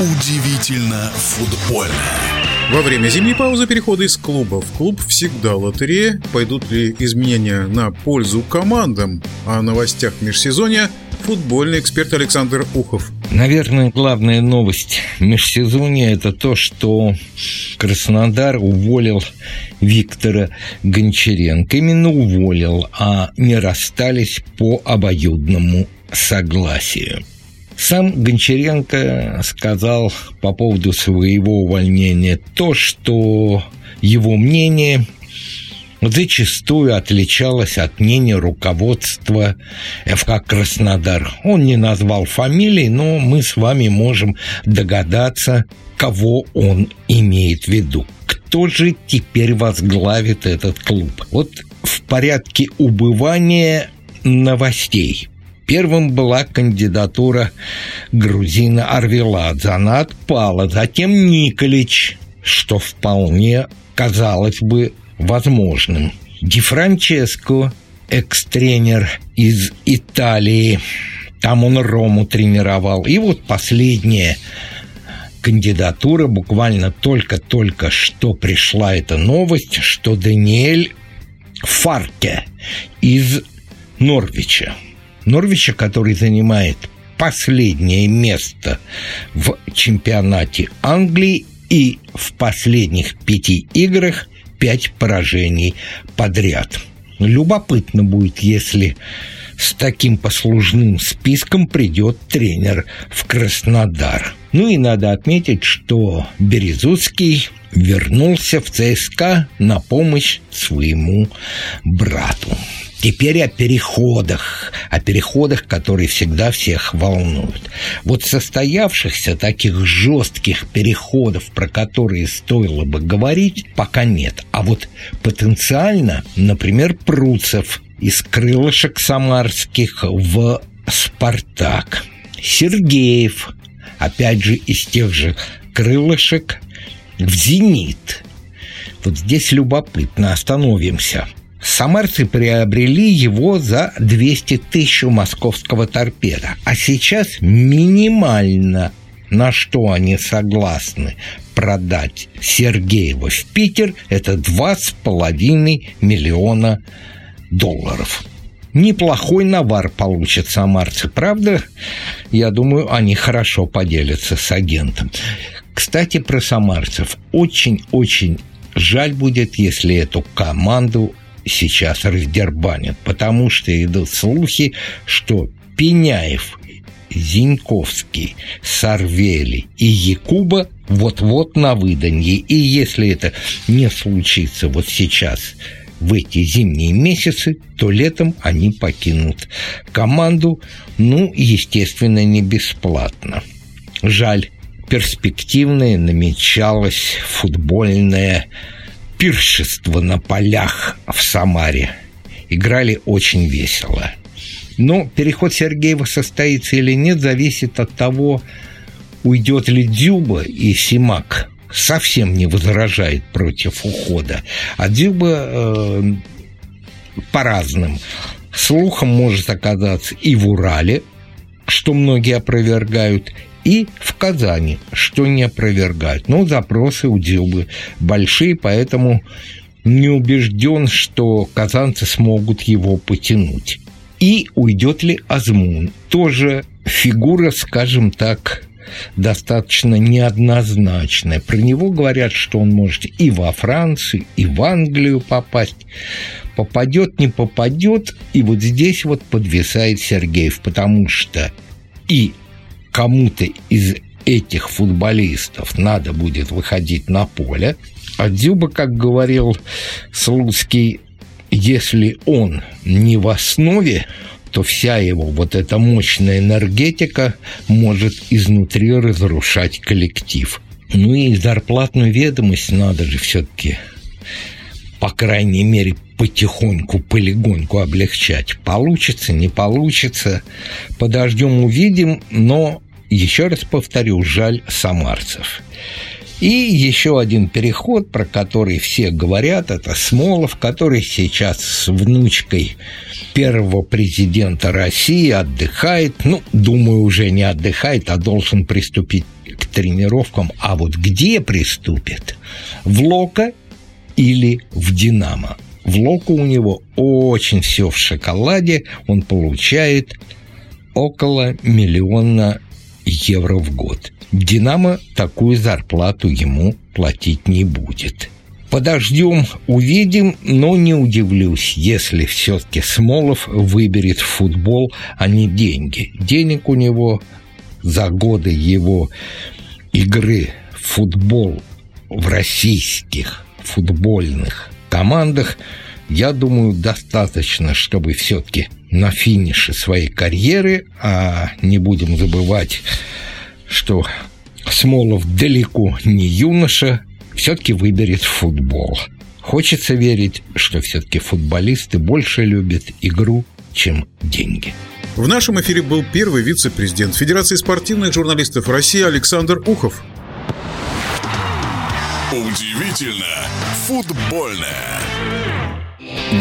Удивительно футбольно. Во время зимней паузы перехода из клуба в клуб всегда лотерея. Пойдут ли изменения на пользу командам? О новостях межсезонья футбольный эксперт Александр Ухов. Наверное, главная новость межсезонья – это то, что Краснодар уволил Виктора Гончаренко. Именно уволил, а не расстались по обоюдному согласию. Сам Гончаренко сказал по поводу своего увольнения то, что его мнение зачастую отличалось от мнения руководства ФК «Краснодар». Он не назвал фамилии, но мы с вами можем догадаться, кого он имеет в виду. Кто же теперь возглавит этот клуб? Вот в порядке убывания новостей. Первым была кандидатура грузина Арвеладзе. Она отпала. Затем Николич, что вполне казалось бы возможным. Ди Франческо, экс-тренер из Италии, там он Рому тренировал. И вот последняя кандидатура, буквально только-только что пришла эта новость, что Даниэль Фарке из Норвича. Норвича, который занимает последнее место в чемпионате Англии и в последних пяти играх пять поражений подряд. Любопытно будет, если с таким послужным списком придет тренер в Краснодар. Ну и надо отметить, что Березуцкий вернулся в ЦСКА на помощь своему брату. Теперь о переходах, о переходах, которые всегда всех волнуют. Вот состоявшихся таких жестких переходов, про которые стоило бы говорить, пока нет. А вот потенциально, например, Пруцев из крылышек самарских в «Спартак», Сергеев, опять же, из тех же крылышек в «Зенит». Вот здесь любопытно, остановимся – Самарцы приобрели его за 200 тысяч московского торпеда. А сейчас минимально на что они согласны продать Сергеева в Питер, это 2,5 миллиона долларов. Неплохой навар получат самарцы, правда? Я думаю, они хорошо поделятся с агентом. Кстати, про самарцев. Очень-очень жаль будет, если эту команду сейчас раздербанят, потому что идут слухи, что Пеняев, Зиньковский, Сарвели и Якуба вот-вот на выданье. И если это не случится вот сейчас, в эти зимние месяцы, то летом они покинут команду, ну, естественно, не бесплатно. Жаль, перспективная намечалась футбольная пиршество на полях в Самаре. Играли очень весело. Но переход Сергеева состоится или нет, зависит от того, уйдет ли Дюба и Симак. Совсем не возражает против ухода. А Дюба э, по разным слухам может оказаться и в Урале, что многие опровергают, и в Казани, что не опровергают. Но запросы у Дилбы большие, поэтому не убежден, что казанцы смогут его потянуть. И уйдет ли Азмун? Тоже фигура, скажем так, достаточно неоднозначная. Про него говорят, что он может и во Францию, и в Англию попасть. Попадет, не попадет. И вот здесь вот подвисает Сергеев, потому что и кому-то из этих футболистов надо будет выходить на поле. А Дзюба, как говорил Слуцкий, если он не в основе, то вся его вот эта мощная энергетика может изнутри разрушать коллектив. Ну и зарплатную ведомость надо же все-таки, по крайней мере, потихоньку, полигоньку облегчать. Получится, не получится. Подождем, увидим, но еще раз повторю, жаль самарцев. И еще один переход, про который все говорят, это Смолов, который сейчас с внучкой первого президента России отдыхает. Ну, думаю, уже не отдыхает, а должен приступить к тренировкам. А вот где приступит? В Лока или в Динамо? В Локу у него очень все в шоколаде, он получает около миллиона евро в год. Динамо такую зарплату ему платить не будет. Подождем, увидим, но не удивлюсь, если все-таки Смолов выберет футбол, а не деньги. Денег у него за годы его игры в футбол в российских футбольных командах, я думаю, достаточно, чтобы все-таки на финише своей карьеры, а не будем забывать, что Смолов далеко не юноша, все-таки выберет футбол. Хочется верить, что все-таки футболисты больше любят игру, чем деньги. В нашем эфире был первый вице-президент Федерации спортивных журналистов России Александр Ухов. Удивительно футбольное.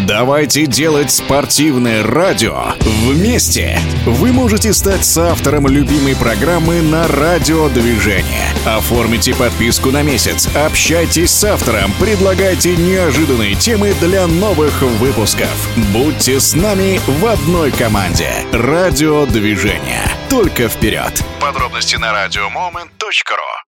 Давайте делать спортивное радио вместе. Вы можете стать соавтором любимой программы на радиодвижение. Оформите подписку на месяц, общайтесь с автором, предлагайте неожиданные темы для новых выпусков. Будьте с нами в одной команде. Радиодвижение. Только вперед. Подробности на радиомомент.ру